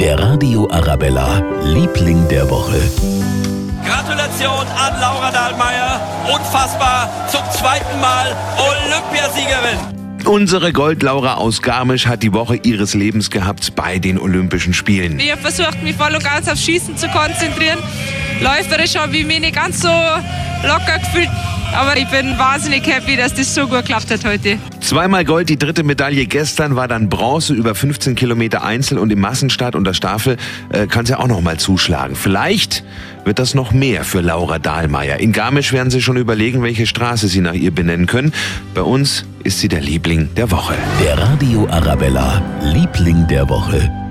Der Radio Arabella, Liebling der Woche. Gratulation an Laura Dahlmeier. Unfassbar. Zum zweiten Mal Olympiasiegerin. Unsere Goldlaura aus Garmisch hat die Woche ihres Lebens gehabt bei den Olympischen Spielen. Ich habe versucht, mich voll und ganz auf Schießen zu konzentrieren. Läuferisch habe ich mich nicht ganz so locker gefühlt. Aber ich bin wahnsinnig happy, dass das so gut geklappt hat heute. Zweimal Gold, die dritte Medaille gestern war dann Bronze über 15 Kilometer Einzel und im Massenstart und der Staffel äh, kann sie auch noch mal zuschlagen. Vielleicht wird das noch mehr für Laura Dahlmeier. In Garmisch werden sie schon überlegen, welche Straße sie nach ihr benennen können. Bei uns ist sie der Liebling der Woche. Der Radio Arabella, Liebling der Woche.